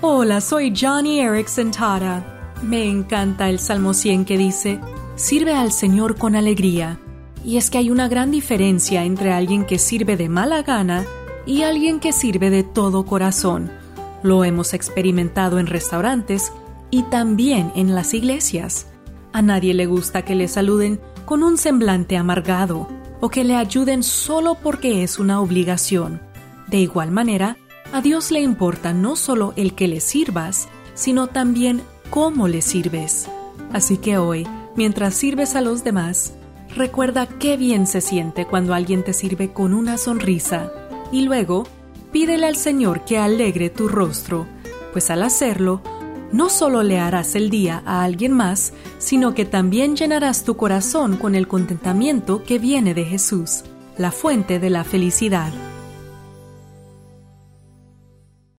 Hola, soy Johnny Erickson Tara. Me encanta el Salmo 100 que dice, Sirve al Señor con alegría. Y es que hay una gran diferencia entre alguien que sirve de mala gana y alguien que sirve de todo corazón. Lo hemos experimentado en restaurantes y también en las iglesias. A nadie le gusta que le saluden con un semblante amargado o que le ayuden solo porque es una obligación. De igual manera, a Dios le importa no solo el que le sirvas, sino también cómo le sirves. Así que hoy, mientras sirves a los demás, recuerda qué bien se siente cuando alguien te sirve con una sonrisa y luego pídele al Señor que alegre tu rostro, pues al hacerlo, no solo le harás el día a alguien más, sino que también llenarás tu corazón con el contentamiento que viene de Jesús, la fuente de la felicidad.